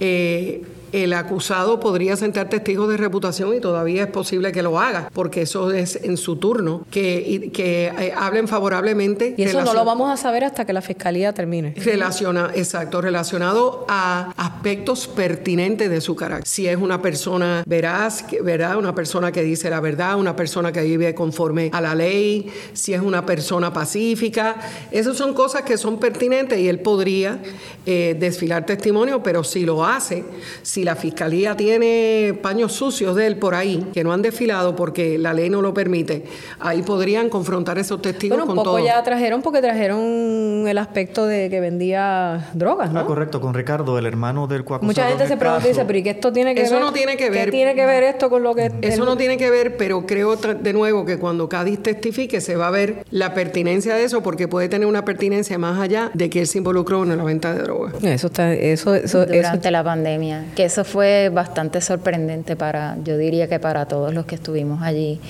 Eh, el acusado podría sentar testigos de reputación y todavía es posible que lo haga, porque eso es en su turno, que, que eh, hablen favorablemente. Y eso no lo vamos a saber hasta que la fiscalía termine. Relaciona, exacto, relacionado a aspectos pertinentes de su carácter. Si es una persona veraz, ¿verdad? Una persona que dice la verdad, una persona que vive conforme a la ley, si es una persona pacífica. Esas son cosas que son pertinentes y él podría eh, desfilar testimonio, pero si lo hace, si la fiscalía tiene paños sucios de él por ahí, que no han desfilado porque la ley no lo permite, ahí podrían confrontar esos testigos bueno, un poco ya trajeron porque trajeron el aspecto de que vendía drogas, ¿no? Ah, correcto, con Ricardo, el hermano del cuaco. Mucha gente se pregunta y dice, pero ¿y qué esto tiene que ver? Eso no tiene que ver. ¿Qué tiene que ver esto con lo que...? Eso no tiene que ver, pero creo de nuevo que cuando Cádiz testifique se va a ver la pertinencia de eso porque puede tener una pertinencia más allá de que él se involucró en la venta de drogas. Eso está... Eso, eso, Durante la pandemia, que eso fue bastante sorprendente para, yo diría que para todos los que estuvimos allí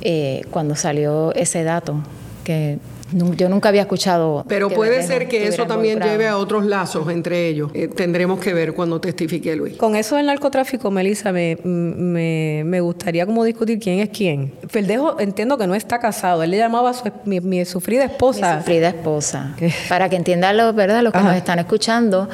eh, cuando salió ese dato, que yo nunca había escuchado. Pero puede ser que eso también lleve a otros lazos entre ellos. Eh, tendremos que ver cuando testifique Luis. Con eso del narcotráfico, Melissa, me, me, gustaría como discutir quién es quién. Feldejo entiendo que no está casado. Él le llamaba a su, mi, sufrida esposa. Mi sufrida esposa. Para que entiendan lo, ¿verdad? los que nos están escuchando,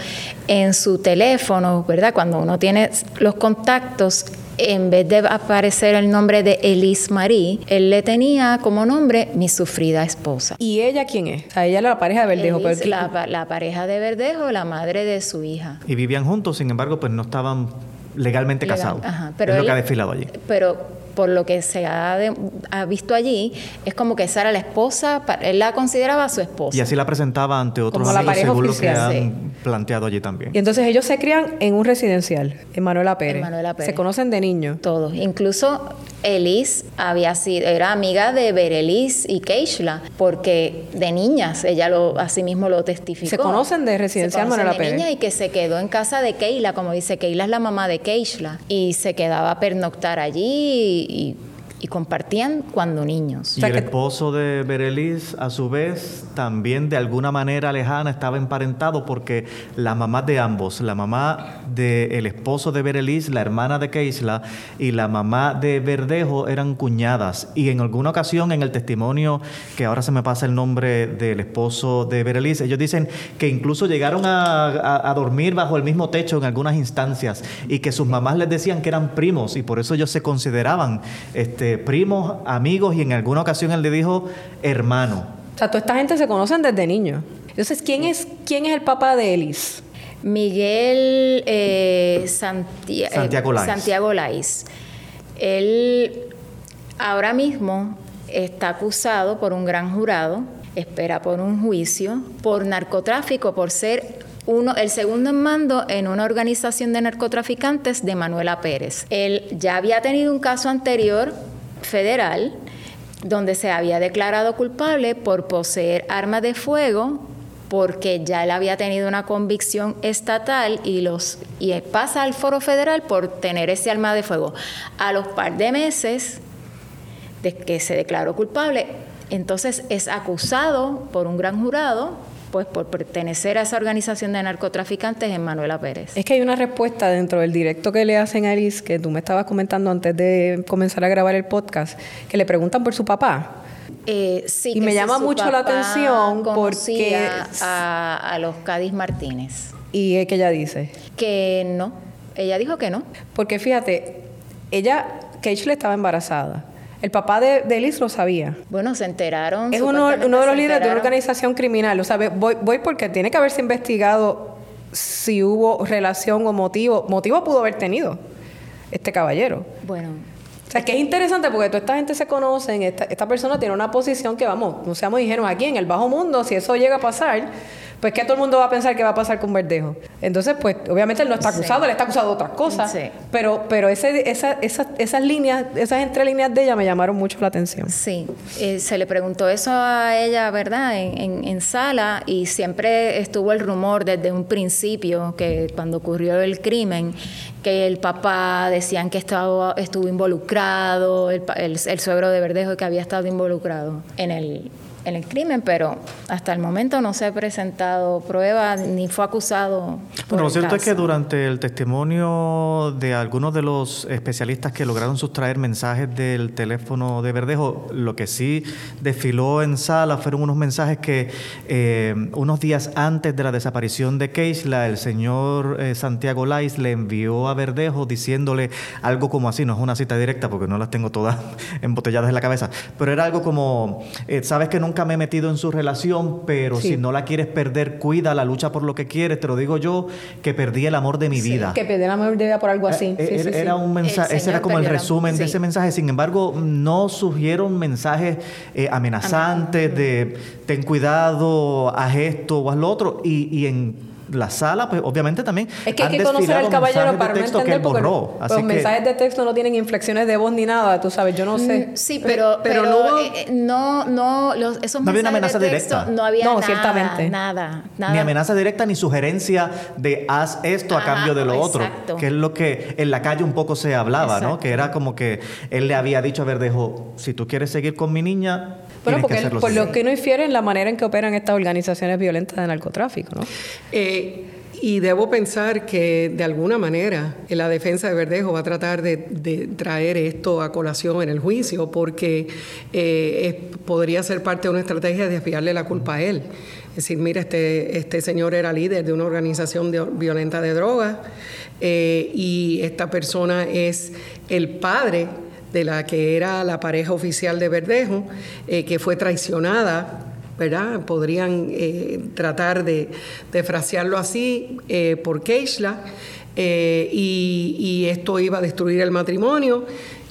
en su teléfono, ¿verdad? Cuando uno tiene los contactos, en vez de aparecer el nombre de Elise Marie, él le tenía como nombre mi sufrida esposa. ¿Y ella quién es? O sea, ella era la pareja de Verdejo. Elise, pero- la, la pareja de Verdejo, la madre de su hija. Y vivían juntos, sin embargo, pues no estaban legalmente Legal- casados. ajá, pero es lo que ha desfilado allí. Pero por lo que se ha, de- ha visto allí, es como que esa era la esposa, él la consideraba su esposa. Y así la presentaba ante otros Como la amigos, pareja según lo que oficial. han planteado allí también. Y entonces ellos se crían en un residencial, en Manuela Pérez. En Manuela Pérez. Se conocen de niños. Todos. Incluso Elise había sido, era amiga de Berelis y Keishla, porque de niñas, ella lo, así mismo lo testificó. Se conocen de residencial Se conocen de Pérez. niña y que se quedó en casa de Keila, como dice Keila es la mamá de Keishla, y se quedaba a pernoctar allí y, y compartían cuando niños. Y sea el esposo de Berelis, a su vez, también de alguna manera lejana estaba emparentado porque la mamá de ambos, la mamá del esposo de Berelis, la hermana de Keisla, y la mamá de Verdejo eran cuñadas. Y en alguna ocasión, en el testimonio, que ahora se me pasa el nombre del esposo de Berelis, ellos dicen que incluso llegaron a, a- a dormir bajo el mismo techo en algunas instancias y que sus mamás les decían que eran primos y por eso ellos se consideraban este, primos, amigos y en alguna ocasión él le dijo hermano. O sea, toda esta gente se conocen desde niños. Entonces, ¿quién es, quién es el papá de Elis? Miguel eh, Santi- eh, Santiago Lais. Santiago Lais. Él ahora mismo está acusado por un gran jurado, espera por un juicio, por narcotráfico, por ser uno, el segundo en mando en una organización de narcotraficantes de Manuela Pérez. Él ya había tenido un caso anterior federal donde se había declarado culpable por poseer armas de fuego porque ya él había tenido una convicción estatal y los y pasa al foro federal por tener ese arma de fuego. A los par de meses de que se declaró culpable, entonces es acusado por un gran jurado pues por pertenecer a esa organización de narcotraficantes en Manuela Pérez. Es que hay una respuesta dentro del directo que le hacen a Elis, que tú me estabas comentando antes de comenzar a grabar el podcast, que le preguntan por su papá. Eh, sí, Y me llama mucho la atención porque- a, a los Cádiz Martínez Y es que ella dice, que no, ella dijo que no. porque fíjate, ella, Keishle estaba embarazada. El papá de, de Elis lo sabía. Bueno, se enteraron. Es uno, de los líderes de una organización criminal. O sea, voy, voy porque tiene que haberse investigado si hubo relación o motivo. Motivo pudo haber tenido este caballero. Bueno, O sea, que es interesante porque toda esta gente se conocen, esta, esta persona tiene una posición que, vamos, no seamos ingenuos aquí en el bajo mundo, si eso llega a pasar, pues que todo el mundo va a pensar que va a pasar con Verdejo. Entonces, pues, obviamente él no está Sí. acusado, él está acusado de otras cosas, Sí. pero, pero ese, esa, esa- esas líneas, esas entrelíneas de ella me llamaron mucho la atención. sí, eh, se le preguntó eso a ella, ¿verdad? En, en- en sala y siempre estuvo el rumor desde un principio que cuando ocurrió el crimen, que el papá decían que estaba, estuvo involucrado, el, el, el suegro de Verdejo que había estado involucrado en el, el crimen, pero hasta el momento no se ha presentado prueba ni fue acusado. por Bueno, lo cierto es que caso. durante el testimonio de algunos de los especialistas que lograron sustraer mensajes del teléfono de Verdejo, lo que sí desfiló en sala fueron unos mensajes que eh, unos días antes de la desaparición de Keisla, el señor eh, Santiago Lais le envió a Verdejo diciéndole algo como así, no es una cita directa porque no las tengo todas embotelladas en la cabeza, pero era algo como, eh, sabes que nunca me he metido en su relación, pero Sí. si no la quieres perder, cuida la lucha por lo que quieres, te lo digo yo, que perdí el amor de mi vida. Que perdió la mejor idea por algo así. Eh, Sí, era, sí, sí. era un mensaje, El ese era como el resumen de ese mensaje. Sin embargo, no surgieron mensajes eh, amenazantes de ten cuidado, haz esto o haz lo otro. Y, y en la sala, pues obviamente también. Es que hay han que conocer al caballero mensajes de para no texto que entender él porque borró. los que- mensajes de texto no tienen inflexiones de voz ni nada, tú sabes, yo no sé. Mm, Sí, pero, Pero pero, no hubo- eh, eh, no, no, los, esos No había una de amenaza texto, directa. No había No, nada, ciertamente. nada, nada. Ni amenaza directa ni sugerencia de haz esto a Ajá, cambio de lo otro. exacto. Que es lo que en la calle un poco se hablaba, ¿no? Que era como que él le había dicho a Verdejo, si tú quieres seguir con mi niña, Bueno, porque que por así". lo que no infieren la manera en que operan estas organizaciones violentas de narcotráfico, ¿no? Eh, y debo pensar que de alguna manera eh, la defensa de Verdejo va a tratar de, de traer esto a colación en el juicio porque eh, es- podría ser parte de una estrategia de desviarle la culpa a él. Es decir, mira, este, este señor era líder de una organización violenta de drogas eh, y esta persona es el padre de la que era la pareja oficial de Verdejo, eh, que fue traicionada ¿verdad? Podrían eh, tratar de, de, frasearlo así por Keishla y, esto iba a destruir el matrimonio.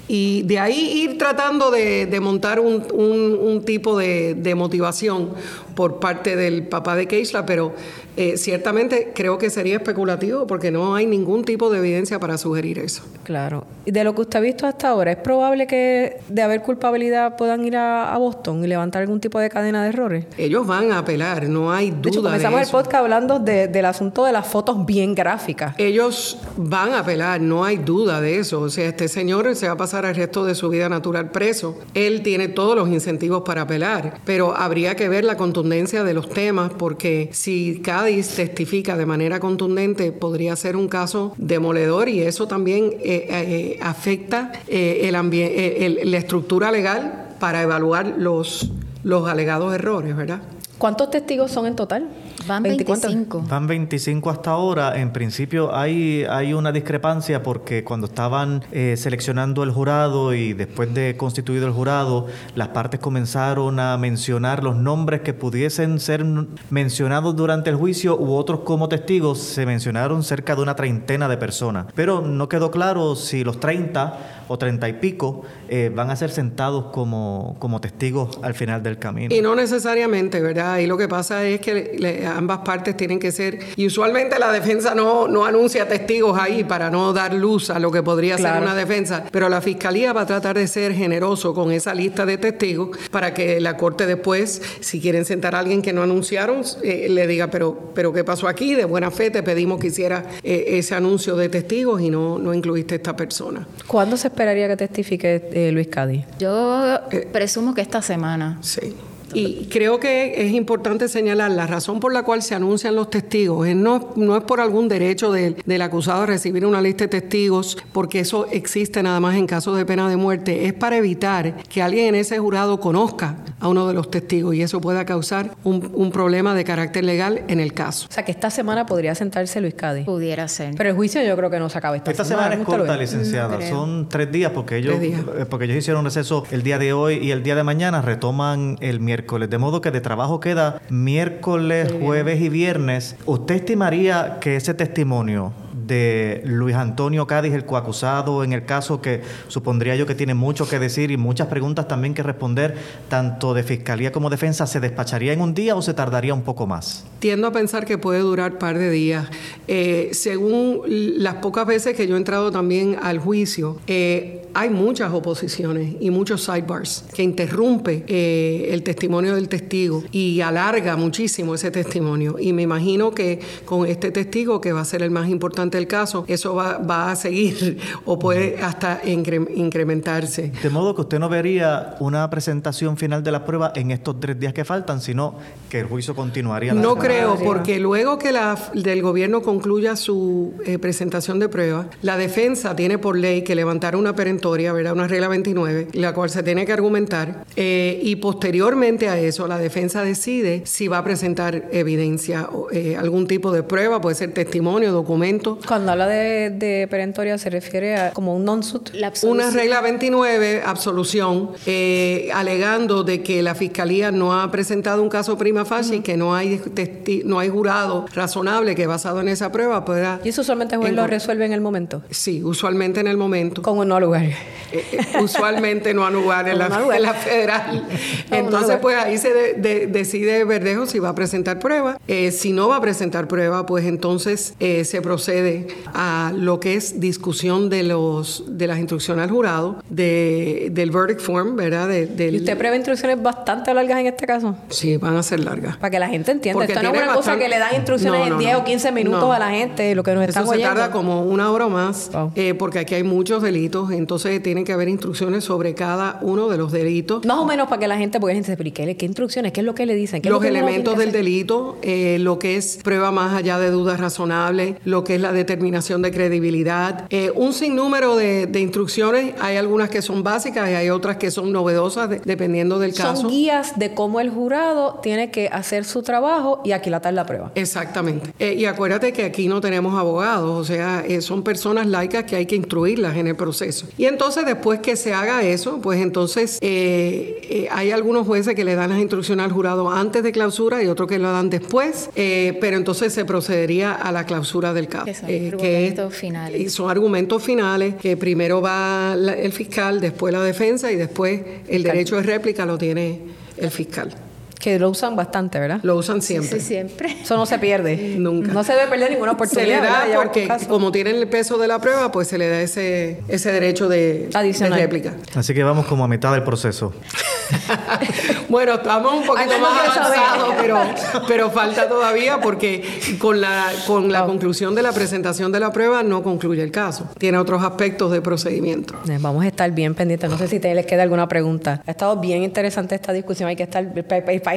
Y de ahí ir tratando de, montar un, tipo de, de, motivación por parte del papá de Keishla, pero eh, ciertamente creo que sería especulativo porque no hay ningún tipo de evidencia para sugerir eso. Claro. Y de lo que usted ha visto hasta ahora, ¿es probable que de haber culpabilidad puedan ir a, Boston y levantar algún tipo de cadena de errores? Ellos van a apelar, no hay duda. De hecho, comenzamos el podcast hablando del asunto de las fotos bien gráficas. Ellos van a apelar, no hay duda de eso. O sea, este señor se va a pasar el resto de su vida natural preso. Él tiene todos los incentivos para apelar, pero habría que ver la contundencia de los temas porque si cada testifica de manera contundente, podría ser un caso demoledor y eso también eh, eh, afecta eh, el la estructura legal para evaluar los, los alegados errores, ¿verdad? ¿Cuántos testigos son en total? Van 25. Van 25 hasta ahora. En principio hay, hay una discrepancia porque cuando estaban eh, seleccionando el jurado y después de constituido el jurado, las partes comenzaron a mencionar los nombres que pudiesen ser mencionados durante el juicio u otros como testigos. Se mencionaron cerca de una treintena de personas. Pero no quedó claro si los 30 o 30 y pico eh, van a ser sentados como, como testigos al final del camino. Y no necesariamente, ¿verdad? Y lo que pasa es que ambas partes tienen que ser, y usualmente la defensa no, no anuncia testigos ahí para no dar luz a lo que podría ser una defensa, pero la fiscalía va a tratar de ser generoso con esa lista de testigos para que la corte después, si quieren sentar a alguien que no anunciaron, eh, le diga, pero, pero ¿qué pasó aquí? De buena fe te pedimos que hiciera eh, ese anuncio de testigos y no, no incluiste a esta persona. ¿Cuándo se esperaría que testifique eh, Luis Cádiz? Yo presumo que esta semana. Sí. Y creo que es importante señalar la razón por la cual se anuncian los testigos. no, no es por algún derecho del, acusado a recibir una lista de testigos, porque eso existe nada más en casos de pena de muerte. Es para evitar que alguien en ese jurado conozca a uno de los testigos y eso pueda causar un, problema de carácter legal en el caso. O sea, que esta semana podría sentarse Luis Cádiz. Pudiera ser. Pero el juicio yo creo que no se acaba esta, esta semana. Esta semana es corta, licenciada. Son tres días porque ellos, eh, porque ellos hicieron receso el día de hoy y el día de mañana retoman el miércoles de modo que de trabajo queda miércoles, jueves y viernes. ¿Usted estimaría que ese testimonio de Luis Antonio Cádiz, el coacusado, en el caso que supondría yo que tiene mucho que decir y muchas preguntas también que responder, tanto de fiscalía como defensa, ¿se despacharía en un día o se tardaría un poco más? Tiendo a pensar que puede durar un par de días. Eh, según las pocas veces que yo he entrado también al juicio, eh, hay muchas oposiciones y muchos sidebars que interrumpe eh, el testimonio del testigo y alarga muchísimo ese testimonio. Y me imagino que con este testigo, que va a ser el más importante el caso, eso va, a seguir o puede hasta incrementarse. De modo que usted no vería una presentación final de la prueba en estos tres días que faltan, sino que el juicio continuaría. no creo, porque luego que la del gobierno concluya su eh, presentación de prueba, la defensa tiene por ley que levantar una perentoria, ¿verdad? una regla 29, la cual se tiene que argumentar, eh, y posteriormente a eso la defensa decide si va a presentar evidencia, o eh, algún tipo de prueba, puede ser testimonio, documento, cuando habla de, perentoria se refiere a como un non-suit. Una regla 29, absolución, eh, alegando de que la fiscalía no ha presentado un caso prima facie y que no hay no hay jurado razonable que basado en esa prueba pueda. ¿Y eso usualmente el lo resuelve en el momento? Sí, usualmente en el momento. Como no lugar. Eh, eh, usualmente no a lugar en, la, federal. Entonces, pues ahí se decide Verdejo si va a presentar prueba. si no va a presentar prueba, pues entonces se procede a lo que es discusión de los de las instrucciones al jurado, de, del verdict form, ¿verdad? ¿Y usted prevé instrucciones bastante largas en este caso? Sí, van a ser largas. Para que la gente entienda. Esto no es una cosa que le dan instrucciones en 10 o 15 minutos a la gente, lo que nos Eso se tarda como una hora o más, eh, porque aquí hay muchos delitos, entonces tienen que haber instrucciones sobre cada uno de los delitos. Más o menos para que la gente, porque la gente se explique, ¿qué instrucciones? ¿Qué es lo que le dicen? los elementos del delito, eh, lo que es prueba más allá de dudas razonables, lo que es la determinación de credibilidad, eh, un sinnúmero de, de, instrucciones. Hay algunas que son básicas y hay otras que son novedosas dependiendo del caso. Son guías de cómo el jurado tiene que hacer su trabajo y aquilatar la prueba. Exactamente. Eh, y acuérdate que aquí no tenemos abogados, o sea, eh, son personas laicas que hay que instruirlas en el proceso. Y entonces después que se haga eso, pues entonces hay algunos jueces que le dan las instrucciones al jurado antes de clausura y otros que lo dan después, pero entonces se procedería a la clausura del caso. Que son argumentos finales. Son argumentos finales que primero va el fiscal, después la defensa y después el derecho de réplica lo tiene el fiscal. Que lo usan bastante, ¿verdad? Lo usan siempre. Sí, siempre. Eso no se pierde. Nunca. No se debe perder ninguna oportunidad. Se le da porque, como tienen el peso de la prueba, pues se le da ese, ese derecho de, de réplica. Así que vamos como a mitad del proceso. bueno, estamos un poquito más avanzados, pero, pero falta todavía porque con la, con la conclusión de la presentación de la prueba no concluye el caso. Tiene otros aspectos de procedimiento. Eh, vamos a estar bien pendientes. No sé si te les queda alguna pregunta. Ha estado bien interesante esta discusión. Hay que estar,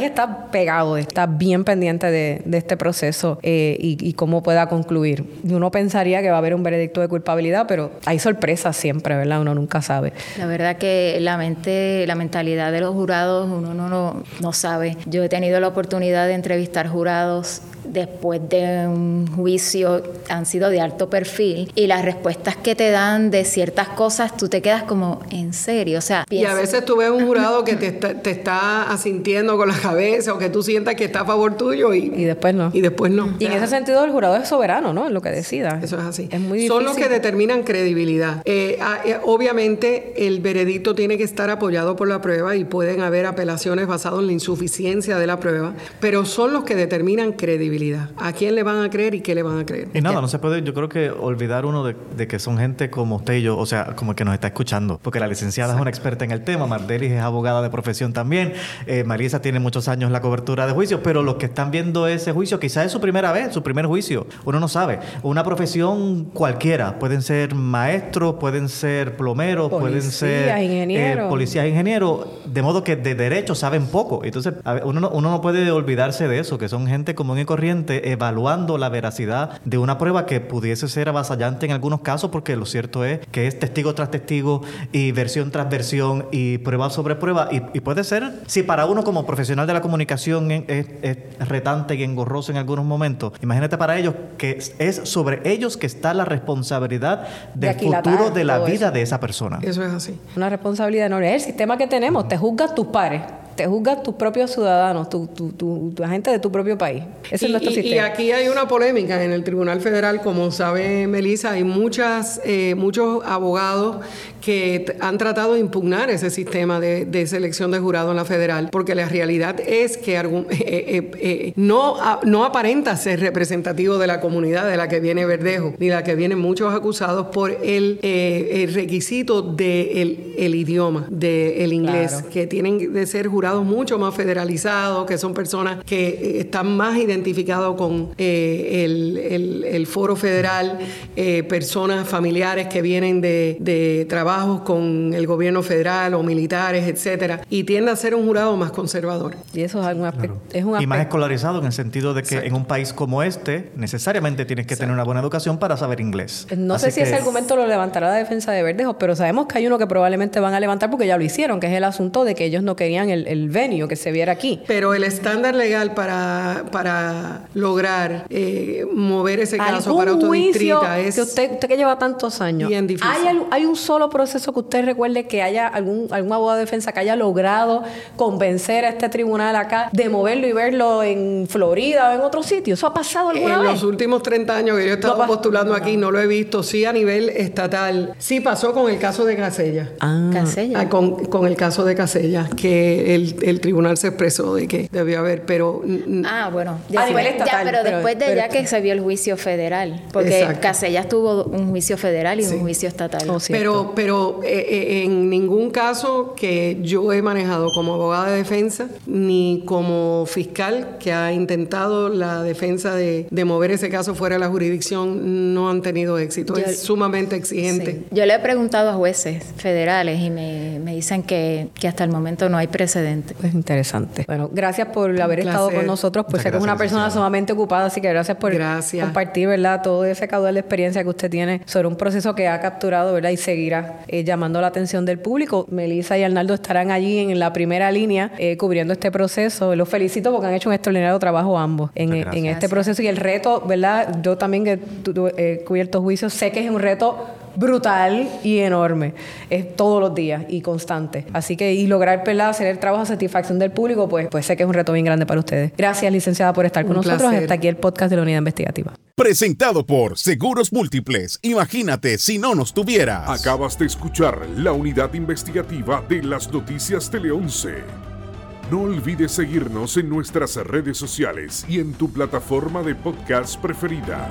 está pegado, está bien pendiente de, este proceso eh, y, cómo pueda concluir. Uno pensaría que va a haber un veredicto de culpabilidad, pero hay sorpresas siempre, ¿verdad? Uno nunca sabe. La verdad que la mente, la mentalidad de los jurados uno no, no, no sabe. Yo he tenido la oportunidad de entrevistar jurados después de un juicio han sido de alto perfil y las respuestas que te dan de ciertas cosas tú te quedas como en serio, o sea, y a veces tú ves un jurado que te está, te está asintiendo con la cabeza o que tú sientas que está a favor tuyo y, y después no. Y después no. Y en ese sentido el jurado es soberano, ¿no? En lo que decida. Eso es así. Es muy Son los que determinan credibilidad. Eh, ah, eh, obviamente el veredicto tiene que estar apoyado por la prueba y pueden haber apelaciones basadas en la insuficiencia de la prueba, pero son los que determinan credibilidad. ¿A quién le van a creer y qué le van a creer? Y nada, no se puede, yo creo que olvidar uno de, que son gente como usted y yo, o sea, como que nos está escuchando, porque la licenciada es una experta en el tema, Mardelis es abogada de profesión también, eh, Marisa tiene muchos años la cobertura de juicio, pero los que están viendo ese juicio, quizás es su primera vez, su primer juicio, uno no sabe. Una profesión cualquiera, pueden ser maestros, pueden ser plomeros, pueden ser eh, ingenieros. policías, ingenieros, de modo que de derecho saben poco. Entonces, uno, no, uno no puede olvidarse de eso, que son gente común y corriente evaluando la veracidad de una prueba que pudiese ser avasallante en algunos casos, porque lo cierto es que es testigo tras testigo y versión tras versión y prueba sobre prueba. Y, puede ser, si para uno como profesional de la comunicación es, retante y engorroso en algunos momentos, imagínate para ellos que es sobre ellos que está la responsabilidad del futuro de la vida de esa persona. Eso es así. Una responsabilidad enorme. Es el sistema que tenemos, te juzgas tus pares te juzgas tus propios ciudadanos, tu, tu, tu, gente de tu propio país. Ese es nuestro sistema. Y aquí hay una polémica en el Tribunal Federal, como sabe Melissa, hay muchas, eh, muchos abogados que han tratado de impugnar ese sistema de, selección de jurado en la federal, porque la realidad es que eh, eh, eh, no, no aparenta ser representativo de la comunidad de la que viene Verdejo, ni la que vienen muchos acusados por el, requisito del el idioma, del inglés, que tienen de ser jurados mucho más federalizados, que son personas que están más identificados con el, el, foro federal, personas familiares que vienen de, de trabajo con el gobierno federal o militares, etcétera, y tiende a ser un jurado más conservador. Y eso es, un aspecto, Y más escolarizado en el sentido de que en un país como este necesariamente tienes que tener una buena educación para saber inglés. No sé si ese argumento lo levantará la defensa de Verdejo, pero sabemos que hay uno que probablemente van a levantar porque ya lo hicieron, que es el asunto de que ellos no querían el, el venio que se viera aquí. Pero el estándar legal para, para lograr eh, mover ese caso para autodistrita es... Que usted, usted que lleva tantos años. Bien difícil. Hay, hay un solo proceso que usted recuerde que haya algún, algún abogado de defensa que haya logrado convencer a este tribunal acá de moverlo y verlo en Florida o en otro sitio? ¿Eso ha pasado alguna vez? En los últimos 30 años que yo he estado postulando aquí, no lo he visto. Sí, a nivel estatal. Sí pasó con el caso de Casella. Ah. Casella. Ah, con, con, el caso de Casella, que el, el, tribunal se expresó de que debió haber, pero... Ah, bueno. Ya, a nivel estatal. pero, después de ya que se vio el juicio federal. Porque Casella tuvo un juicio federal y un juicio estatal. Oh, pero, pero pero eh, eh, en ningún caso que yo he manejado como abogada de defensa ni como fiscal que ha intentado la defensa de, mover ese caso fuera de la jurisdicción no han tenido éxito. es sumamente exigente. Yo le he preguntado a jueces federales y me, dicen que, hasta el momento no hay precedente precedente. Es interesante. Bueno, gracias por haber estado con nosotros. Pues sé que es una persona sumamente ocupada, así que gracias por compartir, ¿verdad? Todo ese caudal de experiencia que usted tiene sobre un proceso que ha capturado, ¿verdad? Y seguirá eh, llamando la atención del público. Melissa y Arnaldo estarán allí en la primera línea eh, cubriendo este proceso. Los felicito porque han hecho un extraordinario trabajo ambos en, en este proceso y el reto, ¿verdad? Yo también que he cubierto juicios, sé que es un reto brutal y enorme. Es todos los días y constante. Así que, y lograr ¿verdad? hacer el trabajo a satisfacción del público, pues, pues sé que es un reto bien grande para ustedes. Gracias, licenciada, por estar con nosotros. Hasta aquí el podcast de la Unidad Investigativa. Presentado por Seguros Múltiples. Imagínate si no nos tuvieras. Acabas de escuchar la unidad investigativa de las noticias Tele 11. No olvides seguirnos en nuestras redes sociales y en tu plataforma de podcast preferida.